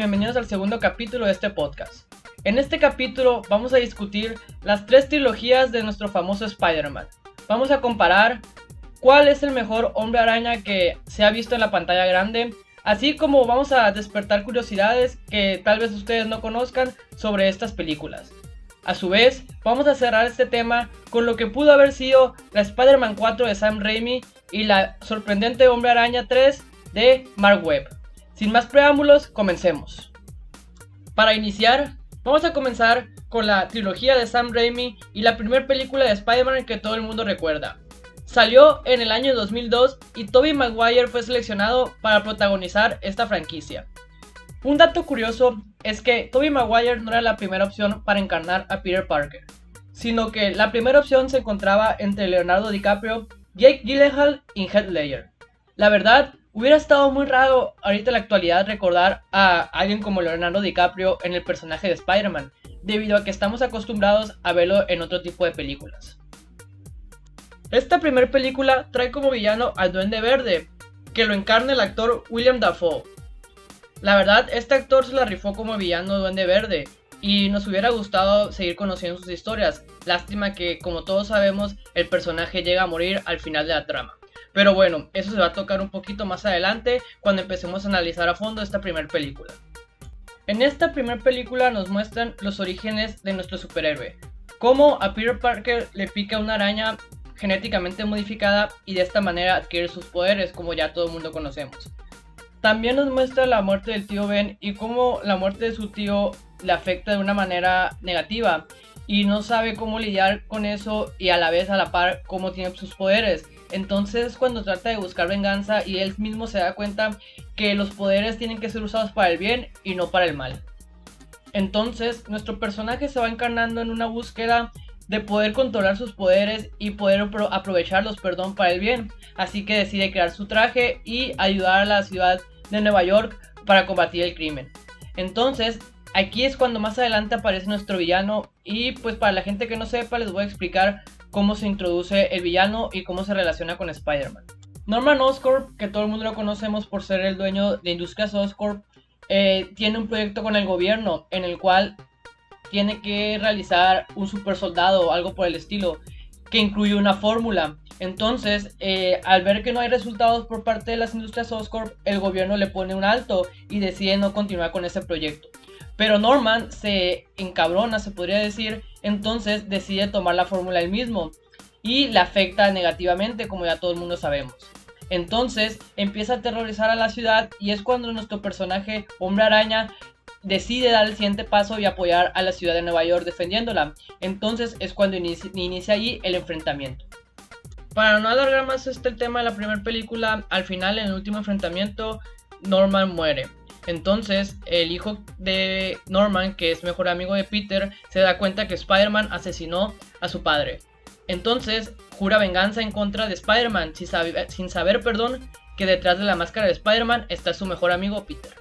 bienvenidos al segundo capítulo de este podcast. En este capítulo vamos a discutir las tres trilogías de nuestro famoso Spider-Man. Vamos a comparar cuál es el mejor hombre araña que se ha visto en la pantalla grande, así como vamos a despertar curiosidades que tal vez ustedes no conozcan sobre estas películas. A su vez, vamos a cerrar este tema con lo que pudo haber sido la Spider-Man 4 de Sam Raimi y la sorprendente Hombre Araña 3 de Mark Webb. Sin más preámbulos, comencemos. Para iniciar, vamos a comenzar con la trilogía de Sam Raimi y la primera película de Spider-Man que todo el mundo recuerda. Salió en el año 2002 y Tobey Maguire fue seleccionado para protagonizar esta franquicia. Un dato curioso es que Tobey Maguire no era la primera opción para encarnar a Peter Parker, sino que la primera opción se encontraba entre Leonardo DiCaprio, Jake Gyllenhaal y Heath Ledger. La verdad, hubiera estado muy raro ahorita en la actualidad recordar a alguien como Leonardo DiCaprio en el personaje de Spider-Man, debido a que estamos acostumbrados a verlo en otro tipo de películas. Esta primera película trae como villano al Duende Verde, que lo encarna el actor William Dafoe, la verdad, este actor se la rifó como villano Duende Verde y nos hubiera gustado seguir conociendo sus historias. Lástima que, como todos sabemos, el personaje llega a morir al final de la trama. Pero bueno, eso se va a tocar un poquito más adelante cuando empecemos a analizar a fondo esta primera película. En esta primera película nos muestran los orígenes de nuestro superhéroe, cómo a Peter Parker le pica una araña genéticamente modificada y de esta manera adquiere sus poderes como ya todo el mundo conocemos. También nos muestra la muerte del tío Ben y cómo la muerte de su tío le afecta de una manera negativa y no sabe cómo lidiar con eso y a la vez a la par cómo tiene sus poderes. Entonces cuando trata de buscar venganza y él mismo se da cuenta que los poderes tienen que ser usados para el bien y no para el mal. Entonces nuestro personaje se va encarnando en una búsqueda de poder controlar sus poderes y poder aprovecharlos, perdón, para el bien. Así que decide crear su traje y ayudar a la ciudad de Nueva York para combatir el crimen. Entonces, aquí es cuando más adelante aparece nuestro villano y pues para la gente que no sepa les voy a explicar cómo se introduce el villano y cómo se relaciona con Spider-Man. Norman Oscorp, que todo el mundo lo conocemos por ser el dueño de Industrias Oscorp, eh, tiene un proyecto con el gobierno en el cual tiene que realizar un super soldado algo por el estilo, que incluye una fórmula entonces, eh, al ver que no hay resultados por parte de las industrias Oscorp, el gobierno le pone un alto y decide no continuar con ese proyecto. Pero Norman se encabrona, se podría decir, entonces decide tomar la fórmula él mismo y le afecta negativamente, como ya todo el mundo sabemos. Entonces empieza a aterrorizar a la ciudad y es cuando nuestro personaje, Hombre Araña, decide dar el siguiente paso y apoyar a la ciudad de Nueva York defendiéndola. Entonces es cuando inicia, inicia allí el enfrentamiento. Para no alargar más este tema de la primera película, al final, en el último enfrentamiento, Norman muere. Entonces, el hijo de Norman, que es mejor amigo de Peter, se da cuenta que Spider-Man asesinó a su padre. Entonces, jura venganza en contra de Spider-Man, sin, sin, saber, perdón, que detrás de la máscara de Spider-Man está su mejor amigo Peter.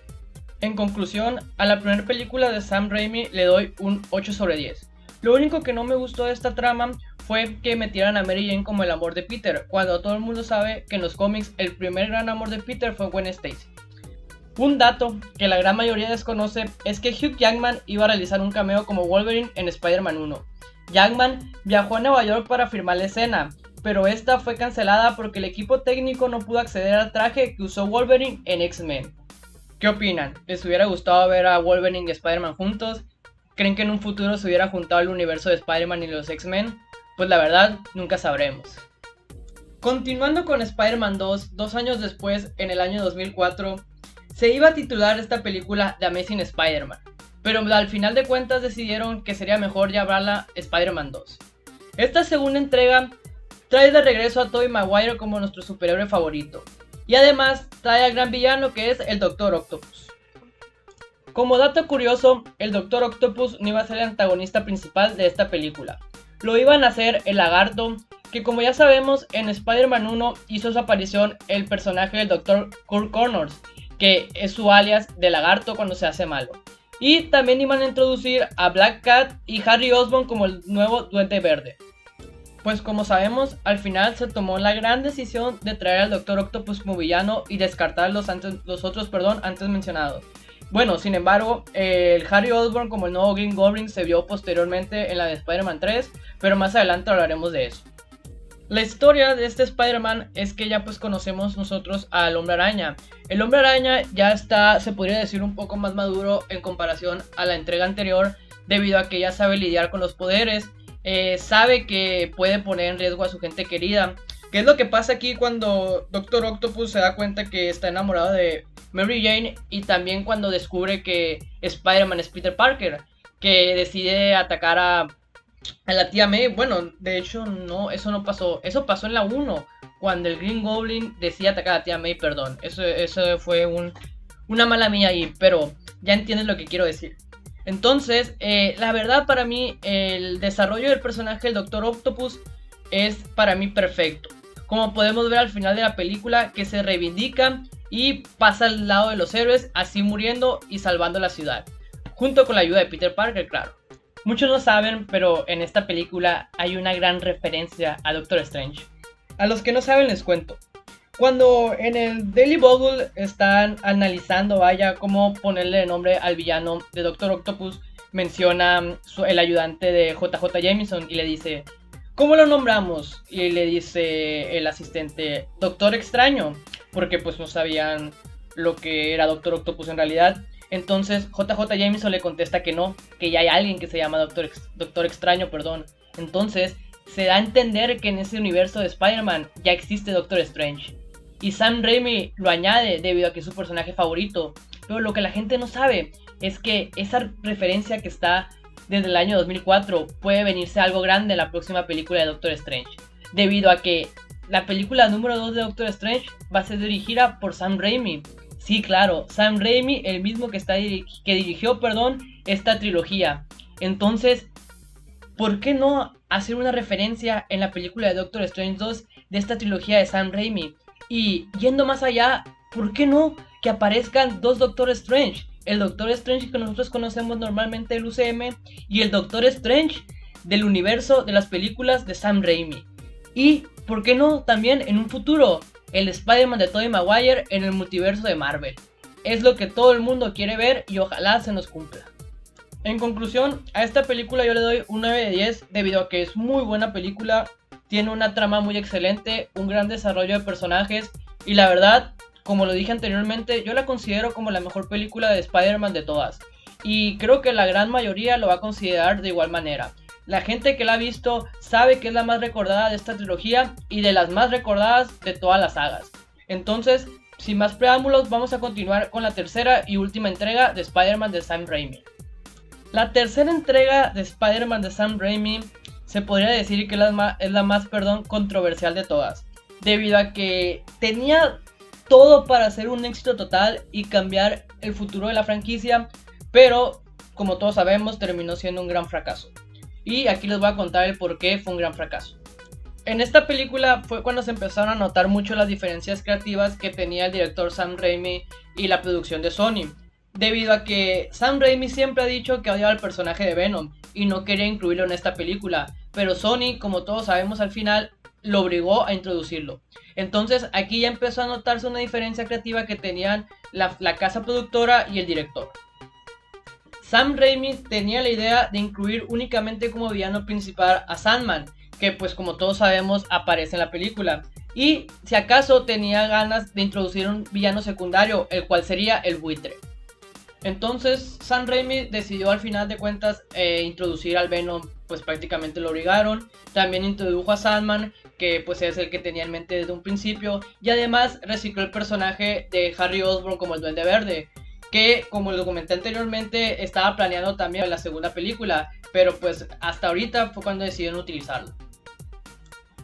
En conclusión, a la primera película de Sam Raimi le doy un 8 sobre 10. Lo único que no me gustó de esta trama fue que metieran a Mary Jane como el amor de Peter, cuando todo el mundo sabe que en los cómics el primer gran amor de Peter fue Gwen Stacy. Un dato que la gran mayoría desconoce es que Hugh Jackman iba a realizar un cameo como Wolverine en Spider-Man 1. Jackman viajó a Nueva York para firmar la escena, pero esta fue cancelada porque el equipo técnico no pudo acceder al traje que usó Wolverine en X-Men. ¿Qué opinan? ¿Les hubiera gustado ver a Wolverine y Spider-Man juntos? ¿Creen que en un futuro se hubiera juntado el universo de Spider-Man y los X-Men? Pues la verdad, nunca sabremos. Continuando con Spider-Man 2, dos años después, en el año 2004, se iba a titular esta película The Amazing Spider-Man, pero al final de cuentas decidieron que sería mejor llamarla Spider-Man 2. Esta segunda entrega trae de regreso a Tobey Maguire como nuestro superhéroe favorito, y además trae al gran villano que es el Doctor Octopus. Como dato curioso, el Doctor Octopus no iba a ser el antagonista principal de esta película, lo iban a hacer el lagarto, que como ya sabemos en Spider-Man 1 hizo su aparición el personaje del Dr. Kurt Connors, que es su alias de lagarto cuando se hace malo. Y también iban a introducir a Black Cat y Harry Osborn como el nuevo Duende Verde. Pues como sabemos, al final se tomó la gran decisión de traer al Dr. Octopus como villano y descartar los, los otros perdón, antes mencionados, Bueno, sin embargo, el Harry Osborn como el nuevo Green Goblin se vio posteriormente en la de Spider-Man 3, pero más adelante hablaremos de eso. La historia de este Spider-Man es que ya pues conocemos nosotros al Hombre Araña. El Hombre Araña ya está, se podría decir, un poco más maduro en comparación a la entrega anterior, debido a que ya sabe lidiar con los poderes, eh, sabe que puede poner en riesgo a su gente querida. ¿Qué es lo que pasa aquí cuando Doctor Octopus se da cuenta que está enamorado de Mary Jane y también cuando descubre que Spider-Man es Peter Parker, que decide atacar a a la tía May, bueno, de hecho no, eso no pasó. Eso pasó en la 1, cuando el Green Goblin decía atacar a la tía May, perdón. Eso, eso fue un, una mala mía ahí, pero ya entiendes lo que quiero decir. Entonces, eh, la verdad para mí, el desarrollo del personaje del Doctor Octopus es para mí perfecto. Como podemos ver al final de la película, que se reivindica y pasa al lado de los héroes, así muriendo y salvando la ciudad. Junto con la ayuda de Peter Parker, claro. Muchos no saben, pero en esta película hay una gran referencia a Doctor Strange. A los que no saben les cuento. Cuando en el Daily Bugle están analizando, vaya, cómo ponerle nombre al villano de Doctor Octopus, menciona el ayudante de JJ Jameson y le dice, ¿cómo lo nombramos? Y le dice el asistente, Doctor Extraño, porque pues no sabían lo que era Doctor Octopus en realidad. Entonces JJ Jameson le contesta que no, que ya hay alguien que se llama Doctor, Doctor Extraño, perdón. Entonces se da a entender que en ese universo de Spider-Man ya existe Doctor Strange. Y Sam Raimi lo añade debido a que es su personaje favorito. Pero lo que la gente no sabe es que esa referencia que está desde el año 2004 puede venirse algo grande en la próxima película de Doctor Strange. Debido a que la película número 2 de Doctor Strange va a ser dirigida por Sam Raimi. Sí, claro, Sam Raimi, el mismo que, está que dirigió perdón, esta trilogía. Entonces, ¿por qué no hacer una referencia en la película de Doctor Strange 2 de esta trilogía de Sam Raimi? Y yendo más allá, ¿por qué no que aparezcan dos Doctor Strange? El Doctor Strange que nosotros conocemos normalmente del UCM y el Doctor Strange del universo de las películas de Sam Raimi. Y, ¿por qué no también en un futuro el Spider-Man de Tobey Maguire en el multiverso de Marvel. Es lo que todo el mundo quiere ver y ojalá se nos cumpla. En conclusión, a esta película yo le doy un 9 de 10 debido a que es muy buena película, tiene una trama muy excelente, un gran desarrollo de personajes y la verdad, como lo dije anteriormente, yo la considero como la mejor película de Spider-Man de todas. Y creo que la gran mayoría lo va a considerar de igual manera. La gente que la ha visto sabe que es la más recordada de esta trilogía y de las más recordadas de todas las sagas. Entonces, sin más preámbulos, vamos a continuar con la tercera y última entrega de Spider-Man de Sam Raimi. La tercera entrega de Spider-Man de Sam Raimi se podría decir que es la más, es la más perdón, controversial de todas, debido a que tenía todo para ser un éxito total y cambiar el futuro de la franquicia, pero como todos sabemos terminó siendo un gran fracaso. Y aquí les voy a contar el por qué fue un gran fracaso. En esta película fue cuando se empezaron a notar mucho las diferencias creativas que tenía el director Sam Raimi y la producción de Sony. Debido a que Sam Raimi siempre ha dicho que odiaba al personaje de Venom y no quería incluirlo en esta película, pero Sony, como todos sabemos al final, lo obligó a introducirlo. Entonces aquí ya empezó a notarse una diferencia creativa que tenían la, la casa productora y el director. Sam Raimi tenía la idea de incluir únicamente como villano principal a Sandman, que pues como todos sabemos aparece en la película. Y si acaso tenía ganas de introducir un villano secundario, el cual sería el buitre. Entonces Sam Raimi decidió al final de cuentas eh, introducir al Venom, pues prácticamente lo obligaron. También introdujo a Sandman, que pues es el que tenía en mente desde un principio. Y además recicló el personaje de Harry Osborn como el Duende Verde que como lo comenté anteriormente estaba planeando también la segunda película, pero pues hasta ahorita fue cuando decidieron utilizarlo.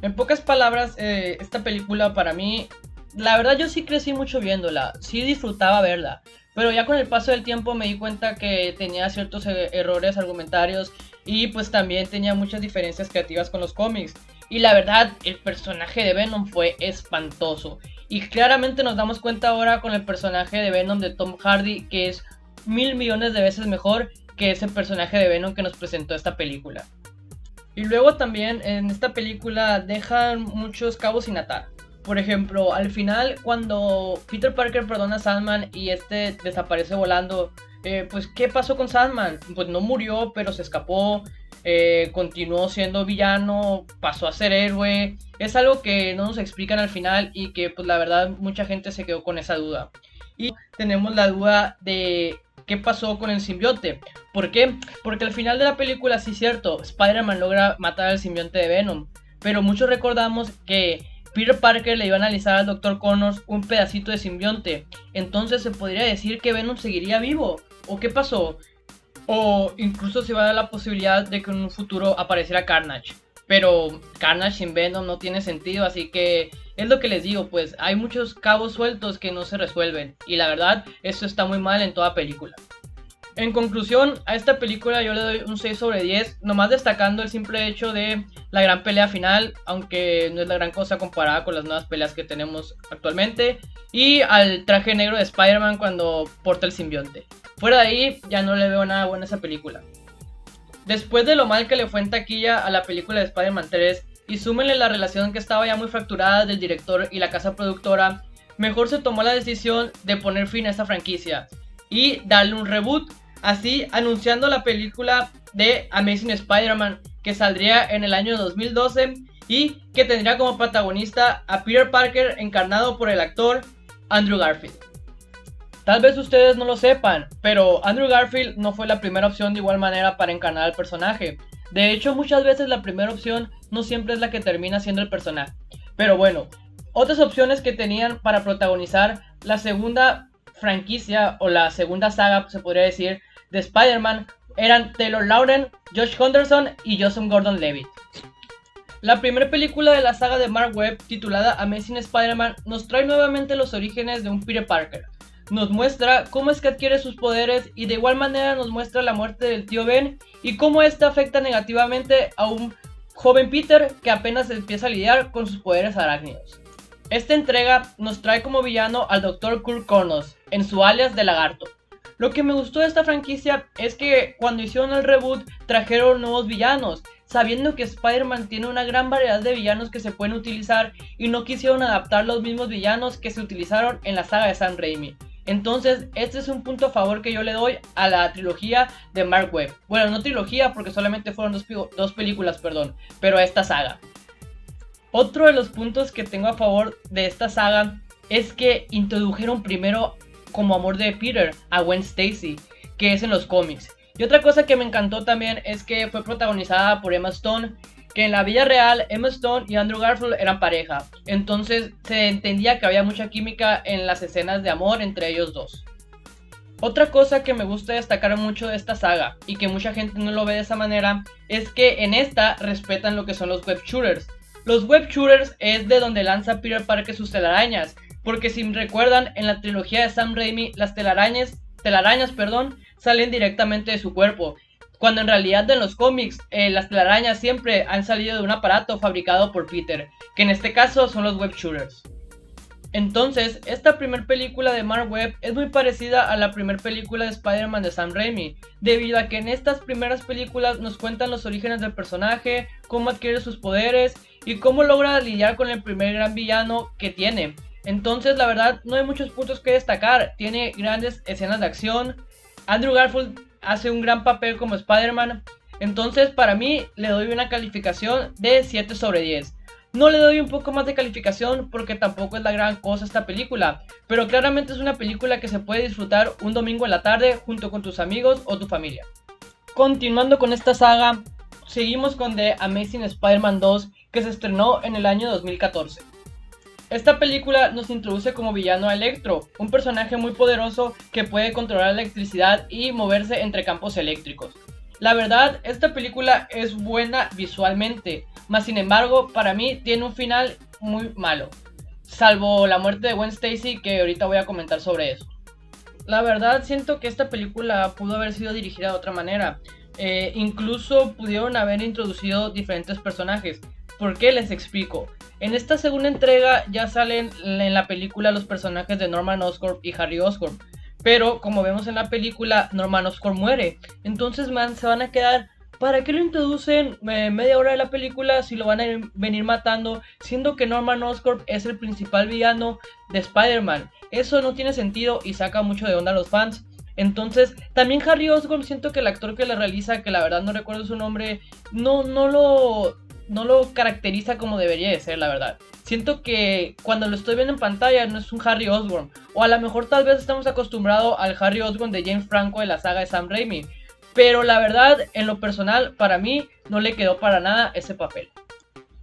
En pocas palabras, eh, esta película para mí, la verdad yo sí crecí mucho viéndola, sí disfrutaba verla, pero ya con el paso del tiempo me di cuenta que tenía ciertos eh, errores argumentarios y pues también tenía muchas diferencias creativas con los cómics. Y la verdad, el personaje de Venom fue espantoso. Y claramente nos damos cuenta ahora con el personaje de Venom de Tom Hardy que es mil millones de veces mejor que ese personaje de Venom que nos presentó esta película. Y luego también en esta película dejan muchos cabos sin atar. Por ejemplo, al final, cuando Peter Parker perdona a Sandman y este desaparece volando, eh, pues, ¿qué pasó con Sandman? Pues no murió, pero se escapó, eh, continuó siendo villano, pasó a ser héroe. Es algo que no nos explican al final y que, pues, la verdad, mucha gente se quedó con esa duda. Y tenemos la duda de qué pasó con el simbionte. ¿Por qué? Porque al final de la película, sí es cierto, Spider-Man logra matar al simbionte de Venom. Pero muchos recordamos que Peter Parker le iba a analizar al Dr. Connors un pedacito de simbionte. Entonces se podría decir que Venom seguiría vivo. ¿O qué pasó? O incluso se va a dar la posibilidad de que en un futuro apareciera Carnage. Pero Carnage sin Venom no tiene sentido, así que es lo que les digo, pues hay muchos cabos sueltos que no se resuelven. Y la verdad, eso está muy mal en toda película. En conclusión, a esta película yo le doy un 6 sobre 10, nomás destacando el simple hecho de la gran pelea final, aunque no es la gran cosa comparada con las nuevas peleas que tenemos actualmente, y al traje negro de Spider-Man cuando porta el simbionte. Fuera de ahí, ya no le veo nada bueno a esa película. Después de lo mal que le fue en taquilla a la película de Spider-Man 3, y súmenle la relación que estaba ya muy fracturada del director y la casa productora, mejor se tomó la decisión de poner fin a esta franquicia y darle un reboot así anunciando la película de Amazing Spider-Man que saldría en el año 2012 y que tendría como protagonista a Peter Parker encarnado por el actor Andrew Garfield. Tal vez ustedes no lo sepan, pero Andrew Garfield no fue la primera opción de igual manera para encarnar al personaje. De hecho, muchas veces la primera opción no siempre es la que termina siendo el personaje. Pero bueno, otras opciones que tenían para protagonizar la segunda franquicia o la segunda saga, se podría decir, de Spider-Man eran Taylor Lauren, Josh Henderson y Joseph Gordon-Levitt. La primera película de la saga de Mark Webb, titulada Amazing Spider-Man, nos trae nuevamente los orígenes de un Peter Parker. Nos muestra cómo es que adquiere sus poderes y de igual manera nos muestra la muerte del tío Ben y cómo esta afecta negativamente a un joven Peter que apenas empieza a lidiar con sus poderes arácnidos. Esta entrega nos trae como villano al Dr. Kurt Connors, en su alias de lagarto, lo que me gustó de esta franquicia es que cuando hicieron el reboot trajeron nuevos villanos, sabiendo que Spider-Man tiene una gran variedad de villanos que se pueden utilizar y no quisieron adaptar los mismos villanos que se utilizaron en la saga de Sam Raimi. Entonces, este es un punto a favor que yo le doy a la trilogía de Mark Webb. Bueno, no trilogía porque solamente fueron dos, películas, perdón, pero a esta saga. Otro de los puntos que tengo a favor de esta saga es que introdujeron primero como amor de Peter a Gwen Stacy, que es en los cómics. Y otra cosa que me encantó también es que fue protagonizada por Emma Stone, que en la vida real Emma Stone y Andrew Garfield eran pareja. Entonces se entendía que había mucha química en las escenas de amor entre ellos dos. Otra cosa que me gusta destacar mucho de esta saga y que mucha gente no lo ve de esa manera es que en esta respetan lo que son los web shooters. Los web shooters es de donde lanza Peter Parker sus telarañas porque si recuerdan, en la trilogía de Sam Raimi, las telarañas, telarañas perdón, salen directamente de su cuerpo. Cuando en realidad en los cómics eh, las telarañas siempre han salido de un aparato fabricado por Peter, que en este caso son los web shooters. Entonces, esta primera película de Mark Webb es muy parecida a la primera película de Spider-Man de Sam Raimi, debido a que en estas primeras películas nos cuentan los orígenes del personaje, cómo adquiere sus poderes y cómo logra lidiar con el primer gran villano que tiene, entonces, la verdad, no hay muchos puntos que destacar. Tiene grandes escenas de acción. Andrew Garfield hace un gran papel como Spider-Man. Entonces, para mí, le doy una calificación de 7 sobre 10. No le doy un poco más de calificación porque tampoco es la gran cosa esta película, pero claramente es una película que se puede disfrutar un domingo en la tarde junto con tus amigos o tu familia. Continuando con esta saga, seguimos con The Amazing Spider-Man 2 que se estrenó en el año 2014. Esta película nos introduce como villano a Electro, un personaje muy poderoso que puede controlar la electricidad y moverse entre campos eléctricos. La verdad, esta película es buena visualmente, mas sin embargo, para mí tiene un final muy malo, salvo la muerte de Gwen Stacy que ahorita voy a comentar sobre eso. La verdad, siento que esta película pudo haber sido dirigida de otra manera. Eh, incluso pudieron haber introducido diferentes personajes. ¿Por qué les explico? En esta segunda entrega ya salen en la película los personajes de Norman Oscorp y Harry Oscorp. Pero como vemos en la película, Norman Oscorp muere. Entonces man, se van a quedar ¿Para qué lo introducen eh, media hora de la película si lo van a venir matando, siendo que Norman Oscorp es el principal villano de Spider-Man? Eso no tiene sentido y saca mucho de onda a los fans. Entonces, también Harry Osborn, siento que el actor que le realiza, que la verdad no recuerdo su nombre, no, no lo no lo caracteriza como debería de ser, la verdad. Siento que cuando lo estoy viendo en pantalla no es un Harry Osborn. O a lo mejor tal vez estamos acostumbrados al Harry Osborn de James Franco de la saga de Sam Raimi. Pero la verdad, en lo personal, para mí no le quedó para nada ese papel.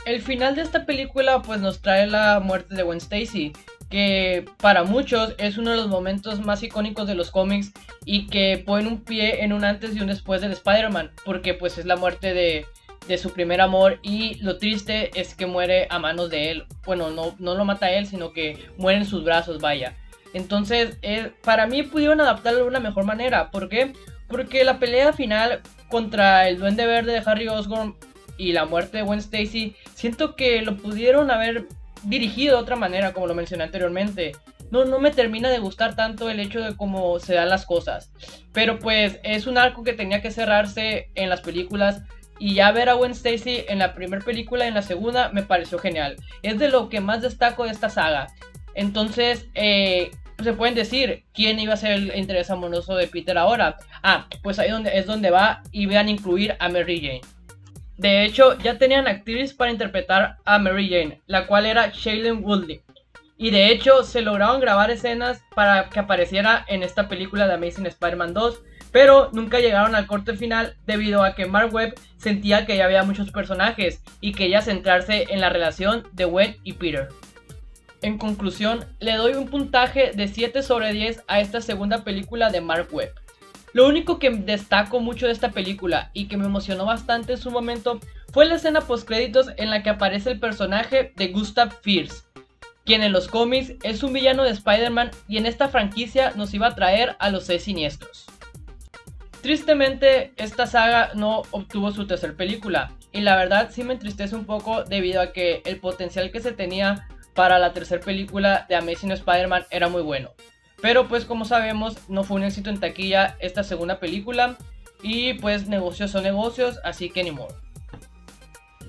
El final de esta película pues nos trae la muerte de Gwen Stacy, que para muchos es uno de los momentos más icónicos de los cómics y que pone un pie en un antes y un después del Spider-Man, porque pues es la muerte de, de, su primer amor y lo triste es que muere a manos de él. Bueno, no, no lo mata él, sino que muere en sus brazos, vaya. Entonces, eh, para mí pudieron adaptarlo de una mejor manera. ¿Por qué? Porque la pelea final contra el Duende Verde de Harry Osborn y la muerte de Gwen Stacy, siento que lo pudieron haber dirigido de otra manera, como lo mencioné anteriormente. No, no me termina de gustar tanto el hecho de cómo se dan las cosas. Pero pues es un arco que tenía que cerrarse en las películas. Y ya ver a Gwen Stacy en la primera película y en la segunda me pareció genial. Es de lo que más destaco de esta saga. Entonces, eh, se pueden decir quién iba a ser el interés amoroso de Peter ahora. Ah, pues ahí donde, es donde va y vean incluir a Mary Jane. De hecho, ya tenían actriz para interpretar a Mary Jane, la cual era Shailene Woodley. Y de hecho, se lograron grabar escenas para que apareciera en esta película de Amazing Spider-Man 2, pero nunca llegaron al corte final debido a que Mark Webb sentía que ya había muchos personajes y quería centrarse en la relación de Gwen y Peter. En conclusión, le doy un puntaje de 7 sobre 10 a esta segunda película de Mark Webb. Lo único que destaco mucho de esta película y que me emocionó bastante en su momento fue la escena post créditos en la que aparece el personaje de Gustav Fierce, quien en los cómics es un villano de Spider-Man y en esta franquicia nos iba a traer a los seis siniestros. Tristemente, esta saga no obtuvo su tercer película, y la verdad sí me entristece un poco debido a que el potencial que se tenía para la tercera película de Amazing Spider-Man era muy bueno. Pero pues como sabemos no fue un éxito en taquilla esta segunda película y pues negocios son negocios, así que ni modo.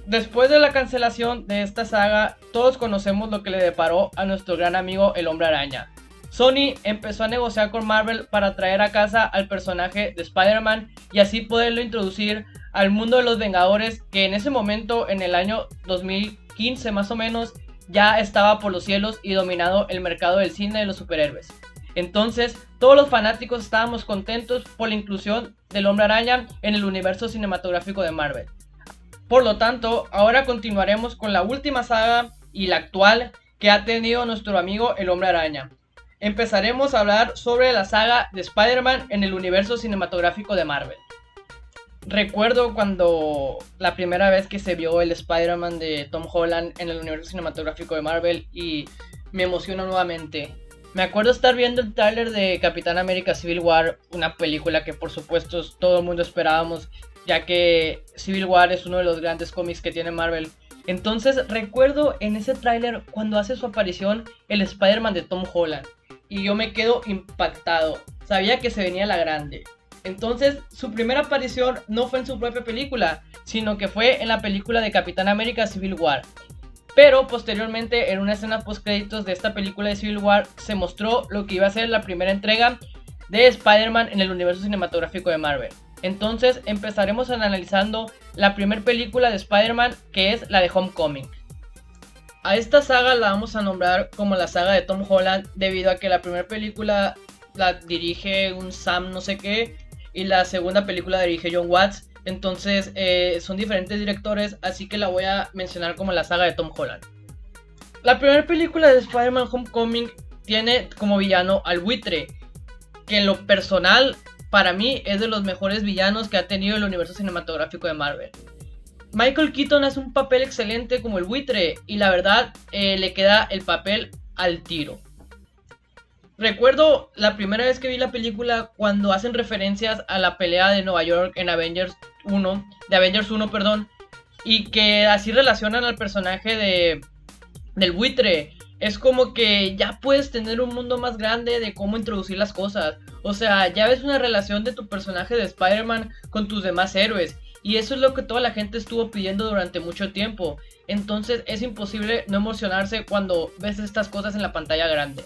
Después de la cancelación de esta saga, todos conocemos lo que le deparó a nuestro gran amigo el hombre araña. Sony empezó a negociar con Marvel para traer a casa al personaje de Spider-Man y así poderlo introducir al mundo de los Vengadores que en ese momento, en el año 2015 más o menos, ya estaba por los cielos y dominado el mercado del cine de los superhéroes. Entonces, todos los fanáticos estábamos contentos por la inclusión del hombre araña en el universo cinematográfico de Marvel. Por lo tanto, ahora continuaremos con la última saga y la actual que ha tenido nuestro amigo el hombre araña. Empezaremos a hablar sobre la saga de Spider-Man en el universo cinematográfico de Marvel. Recuerdo cuando la primera vez que se vio el Spider-Man de Tom Holland en el universo cinematográfico de Marvel y me emociona nuevamente. Me acuerdo estar viendo el tráiler de Capitán América Civil War, una película que por supuesto todo el mundo esperábamos, ya que Civil War es uno de los grandes cómics que tiene Marvel. Entonces recuerdo en ese tráiler cuando hace su aparición el Spider-Man de Tom Holland y yo me quedo impactado. Sabía que se venía la grande. Entonces, su primera aparición no fue en su propia película, sino que fue en la película de Capitán América Civil War. Pero posteriormente, en una escena post créditos de esta película de Civil War, se mostró lo que iba a ser la primera entrega de Spider-Man en el universo cinematográfico de Marvel. Entonces empezaremos analizando la primera película de Spider-Man, que es la de Homecoming. A esta saga la vamos a nombrar como la saga de Tom Holland, debido a que la primera película la dirige un Sam no sé qué, y la segunda película dirige John Watts. Entonces eh, son diferentes directores, así que la voy a mencionar como la saga de Tom Holland. La primera película de Spider-Man Homecoming tiene como villano al buitre, que en lo personal para mí es de los mejores villanos que ha tenido el universo cinematográfico de Marvel. Michael Keaton hace un papel excelente como el buitre y la verdad eh, le queda el papel al tiro. Recuerdo la primera vez que vi la película cuando hacen referencias a la pelea de Nueva York en Avengers 1, de Avengers 1, perdón, y que así relacionan al personaje de del buitre. Es como que ya puedes tener un mundo más grande de cómo introducir las cosas. O sea, ya ves una relación de tu personaje de Spider-Man con tus demás héroes. Y eso es lo que toda la gente estuvo pidiendo durante mucho tiempo. Entonces es imposible no emocionarse cuando ves estas cosas en la pantalla grande.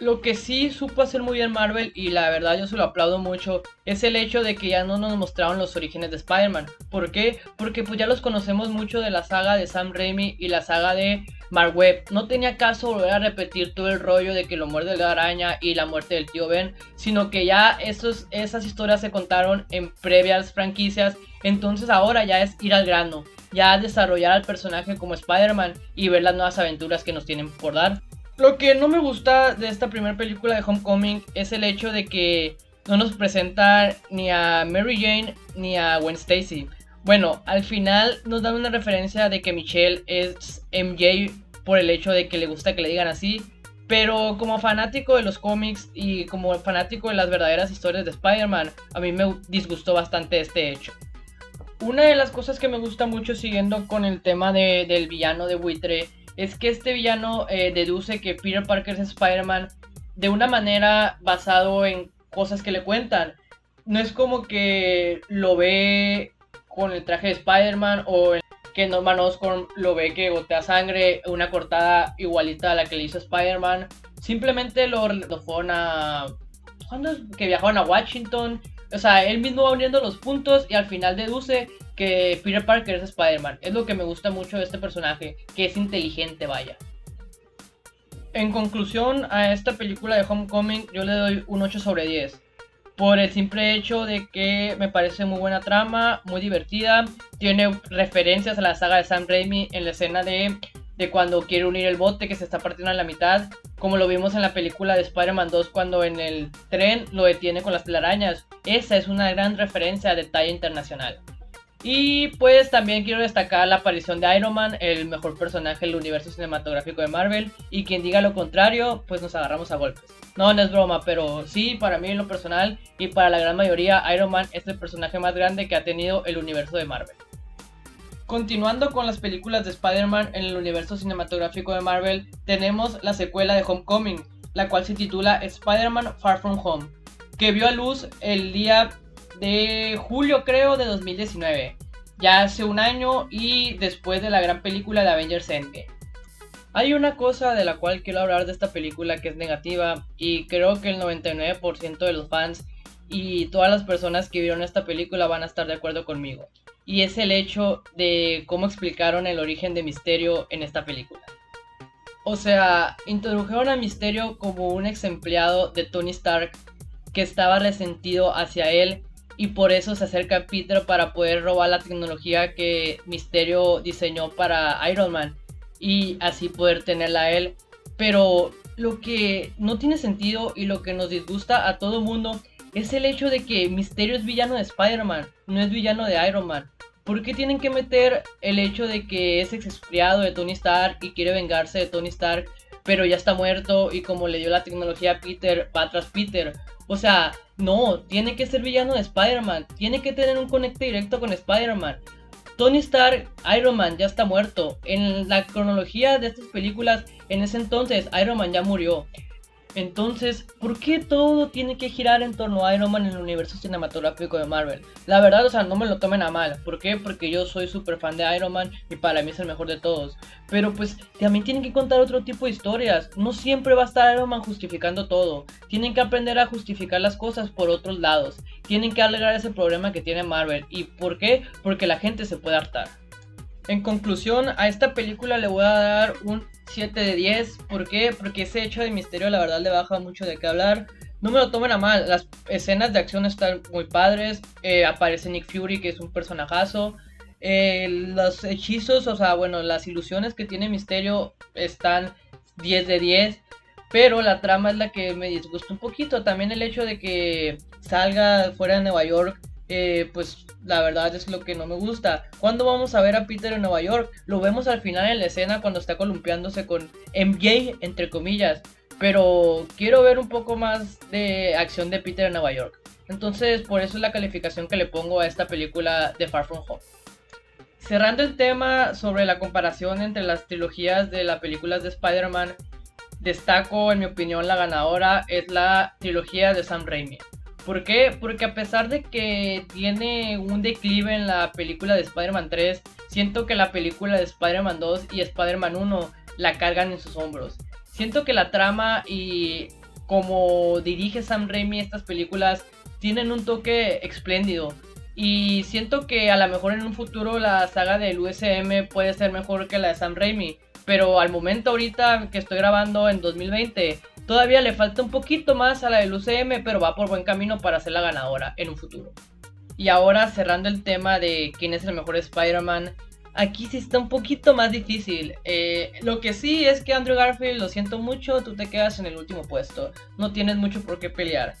Lo que sí supo hacer muy bien Marvel, y la verdad yo se lo aplaudo mucho, es el hecho de que ya no nos mostraron los orígenes de Spider-Man. ¿Por qué? Porque pues ya los conocemos mucho de la saga de Sam Raimi y la saga de Mark Webb. No tenía caso volver a repetir todo el rollo de que lo muerde la araña y la muerte del tío Ben, sino que ya esos, esas historias se contaron en previas franquicias. Entonces ahora ya es ir al grano, ya desarrollar al personaje como Spider-Man y ver las nuevas aventuras que nos tienen por dar. Lo que no me gusta de esta primera película de Homecoming es el hecho de que no nos presenta ni a Mary Jane ni a Gwen Stacy. Bueno, al final nos dan una referencia de que Michelle es MJ por el hecho de que le gusta que le digan así. Pero como fanático de los cómics y como fanático de las verdaderas historias de Spider-Man, a mí me disgustó bastante este hecho. Una de las cosas que me gusta mucho siguiendo con el tema del villano de buitre es que este villano eh, deduce que Peter Parker es Spider-Man de una manera basado en cosas que le cuentan. No es como que lo ve con el traje de Spider-Man o que Norman Oscorn lo ve que gotea sangre, una cortada igualita a la que le hizo Spider-Man. Simplemente lo, lo a... ¿Cuándo Que viajaron a Washington. O sea, él mismo va uniendo los puntos y al final deduce que Peter Parker es Spider-Man. Es lo que me gusta mucho de este personaje, que es inteligente, vaya. En conclusión a esta película de Homecoming, yo le doy un 8 sobre 10 por el simple hecho de que me parece muy buena trama, muy divertida, tiene referencias a la saga de Sam Raimi en la escena de, de cuando quiere unir el bote que se está partiendo en la mitad, como lo vimos en la película de Spider-Man 2 cuando en el tren lo detiene con las telarañas. Esa es una gran referencia de talla internacional. Y pues también quiero destacar la aparición de Iron Man, el mejor personaje del universo cinematográfico de Marvel. Y quien diga lo contrario, pues nos agarramos a golpes. No, no es broma, pero sí, para mí en lo personal y para la gran mayoría, Iron Man es el personaje más grande que ha tenido el universo de Marvel. Continuando con las películas de Spider-Man en el universo cinematográfico de Marvel, tenemos la secuela de Homecoming, la cual se titula Spider-Man Far From Home, que vio a luz el día de julio creo de 2019, ya hace un año y después de la gran película de Avengers Endgame. Hay una cosa de la cual quiero hablar de esta película que es negativa y creo que el 99% de los fans y todas las personas que vieron esta película van a estar de acuerdo conmigo. Y es el hecho de cómo explicaron el origen de Misterio en esta película. O sea, introdujeron a Misterio como un ex empleado de Tony Stark que estaba resentido hacia él y por eso se acerca a Peter para poder robar la tecnología que Misterio diseñó para Iron Man y así poder tenerla a él. Pero lo que no tiene sentido y lo que nos disgusta a todo mundo es el hecho de que Misterio es villano de Spider-Man, no es villano de Iron Man. ¿Por qué tienen que meter el hecho de que es expriado de Tony Stark y quiere vengarse de Tony Stark, pero ya está muerto y como le dio la tecnología a Peter, va tras Peter? O sea, no, tiene que ser villano de Spider-Man. Tiene que tener un conecte directo con Spider-Man. Tony Stark, Iron Man ya está muerto. En la cronología de estas películas, en ese entonces Iron Man ya murió. Entonces, ¿por qué todo tiene que girar en torno a Iron Man en el universo cinematográfico de Marvel? La verdad, o sea, no me lo tomen a mal. ¿Por qué? Porque yo soy súper fan de Iron Man y para mí es el mejor de todos. Pero pues también tienen que contar otro tipo de historias. No siempre va a estar Iron Man justificando todo. Tienen que aprender a justificar las cosas por otros lados. Tienen que alegrar ese problema que tiene Marvel. ¿Y por qué? Porque la gente se puede hartar. En conclusión, a esta película le voy a dar un 7 de 10. ¿Por qué? Porque ese hecho de misterio la verdad le baja mucho de qué hablar. No me lo tomen a mal, las escenas de acción están muy padres. Eh, aparece Nick Fury, que es un personajazo. Eh, los hechizos, o sea, bueno, las ilusiones que tiene Misterio están 10 de 10. Pero la trama es la que me disgusta un poquito. También el hecho de que salga fuera de Nueva York eh, pues la verdad es lo que no me gusta. ¿Cuándo vamos a ver a Peter en Nueva York? Lo vemos al final en la escena cuando está columpiándose con MJ, entre comillas. Pero quiero ver un poco más de acción de Peter en Nueva York. Entonces, por eso es la calificación que le pongo a esta película de Far From Home. Cerrando el tema sobre la comparación entre las trilogías de las películas de Spider-Man, destaco, en mi opinión, la ganadora es la trilogía de Sam Raimi. ¿Por qué? Porque a pesar de que tiene un declive en la película de Spider-Man 3, siento que la película de Spider-Man 2 y Spider-Man 1 la cargan en sus hombros. Siento que la trama y como dirige Sam Raimi estas películas tienen un toque espléndido. Y siento que a lo mejor en un futuro la saga del USM puede ser mejor que la de Sam Raimi. Pero al momento ahorita que estoy grabando en 2020, todavía le falta un poquito más a la del UCM, pero va por buen camino para ser la ganadora en un futuro. Y ahora cerrando el tema de quién es el mejor Spider-Man, aquí sí está un poquito más difícil. Eh, lo que sí es que Andrew Garfield, lo siento mucho, tú te quedas en el último puesto. No tienes mucho por qué pelear.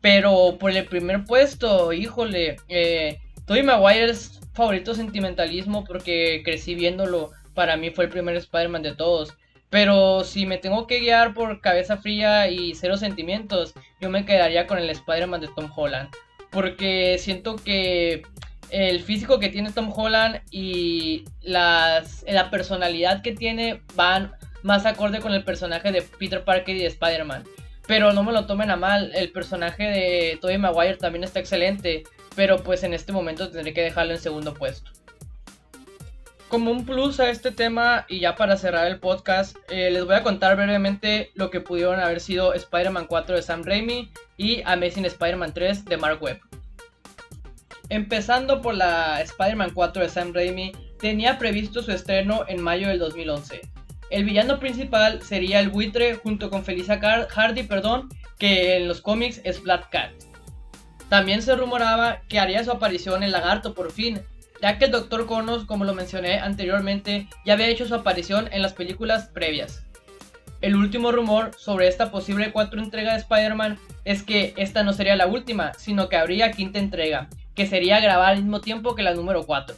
Pero por el primer puesto, híjole, eh, Tobey Maguire es favorito sentimentalismo porque crecí viéndolo. Para mí fue el primer Spider-Man de todos. Pero si me tengo que guiar por cabeza fría y cero sentimientos, yo me quedaría con el Spider-Man de Tom Holland. Porque siento que el físico que tiene Tom Holland y la personalidad que tiene van más acorde con el personaje de Peter Parker y de Spider-Man. Pero no me lo tomen a mal, el personaje de Tobey Maguire también está excelente, pero pues en este momento tendré que dejarlo en segundo puesto. Como un plus a este tema y ya para cerrar el podcast, eh, les voy a contar brevemente lo que pudieron haber sido Spider-Man 4 de Sam Raimi y Amazing Spider-Man 3 de Mark Webb. Empezando por la Spider-Man 4 de Sam Raimi, tenía previsto su estreno en mayo del 2011. El villano principal sería el buitre junto con Felisa Hardy, perdón, que en los cómics es Black Cat. También se rumoraba que haría su aparición el lagarto por fin, ya que el Dr. Connors, como lo mencioné anteriormente, ya había hecho su aparición en las películas previas. El último rumor sobre esta posible cuatro entrega de Spider-Man es que esta no sería la última, sino que habría quinta entrega, que sería grabar al mismo tiempo que la número 4.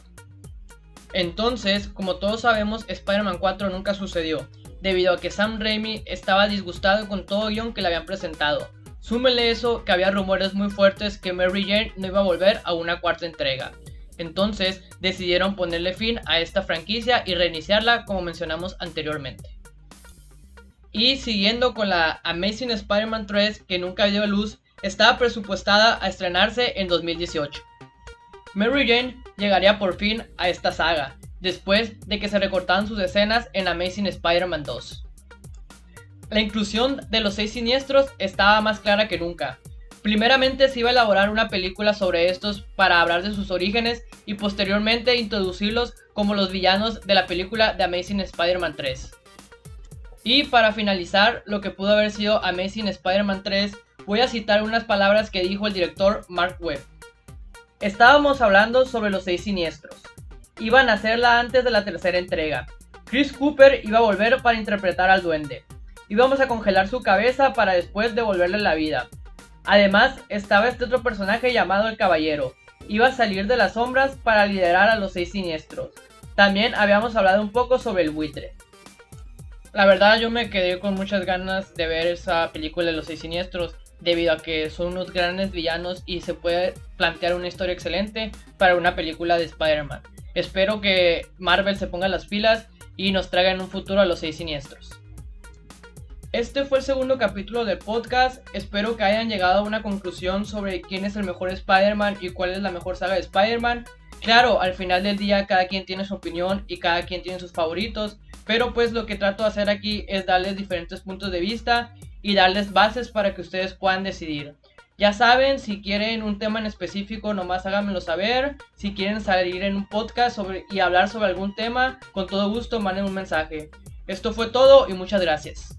Entonces, como todos sabemos, Spider-Man 4 nunca sucedió, debido a que Sam Raimi estaba disgustado con todo guion que le habían presentado. Súmele eso que había rumores muy fuertes que Mary Jane no iba a volver a una cuarta entrega. Entonces decidieron ponerle fin a esta franquicia y reiniciarla como mencionamos anteriormente. Y siguiendo con la Amazing Spider-Man 3 que nunca dio luz, estaba presupuestada a estrenarse en 2018. Mary Jane llegaría por fin a esta saga, después de que se recortaran sus escenas en Amazing Spider-Man 2. La inclusión de los seis siniestros estaba más clara que nunca. Primeramente se iba a elaborar una película sobre estos para hablar de sus orígenes y posteriormente introducirlos como los villanos de la película de Amazing Spider-Man 3. Y para finalizar lo que pudo haber sido Amazing Spider-Man 3, voy a citar unas palabras que dijo el director Mark Webb. Estábamos hablando sobre los seis siniestros. Iban a hacerla antes de la tercera entrega. Chris Cooper iba a volver para interpretar al duende. Íbamos a congelar su cabeza para después devolverle la vida. Además, estaba este otro personaje llamado el Caballero. Iba a salir de las sombras para liderar a los seis siniestros. También habíamos hablado un poco sobre el buitre. La verdad yo me quedé con muchas ganas de ver esa película de los seis siniestros debido a que son unos grandes villanos y se puede plantear una historia excelente para una película de Spider-Man. Espero que Marvel se ponga las pilas y nos traiga en un futuro a los seis siniestros. Este fue el segundo capítulo del podcast. Espero que hayan llegado a una conclusión sobre quién es el mejor Spider-Man y cuál es la mejor saga de Spider-Man. Claro, al final del día cada quien tiene su opinión y cada quien tiene sus favoritos, pero pues lo que trato de hacer aquí es darles diferentes puntos de vista y darles bases para que ustedes puedan decidir. Ya saben, si quieren un tema en específico, nomás háganmelo saber. Si quieren salir en un podcast sobre, y hablar sobre algún tema, con todo gusto manden un mensaje. Esto fue todo y muchas gracias.